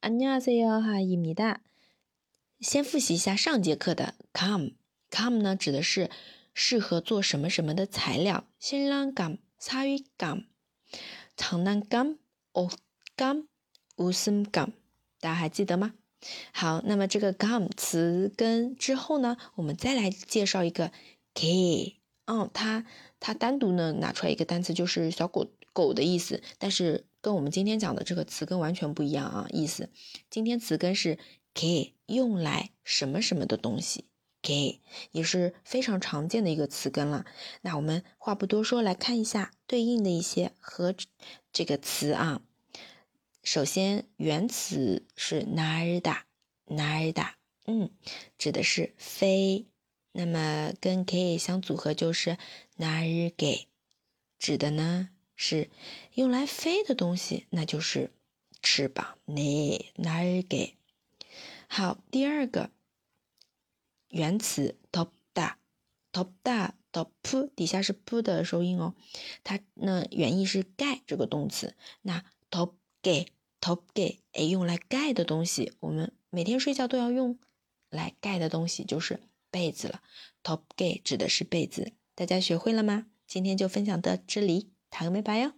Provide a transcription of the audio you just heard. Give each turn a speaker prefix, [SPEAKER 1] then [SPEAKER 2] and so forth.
[SPEAKER 1] 안녕하세요하입니다先复习一下上节课的 come。come 呢，指的是适合做什么什么的材料。新郎 come，사위 come，长男 come，옷 come，웃음 come，大家还记得吗？好，那么这个 come 词根之后呢，我们再来介绍一个 k。哦，它它单独呢拿出来一个单词就是小狗狗的意思，但是。 跟我们今天讲的这个词根完全不一样啊，意思。今天词根是 k，用来什么什么的东西，k 也是非常常见的一个词根了。那我们话不多说，来看一下对应的一些和这个词啊。首先，原词是 narda，narda，嗯，指的是飞。那么跟 k 相组合就是 narge，指的呢。是用来飞的东西，那就是翅膀。你哪儿给？好，第二个原词 top 大，top 大 top 底下是 p 的收音哦。它那原意是盖这个动词。那 top 盖 top 盖哎，用来盖的东西，我们每天睡觉都要用来盖的东西就是被子了。top 盖指的是被子，大家学会了吗？今天就分享到这里。다음에봐요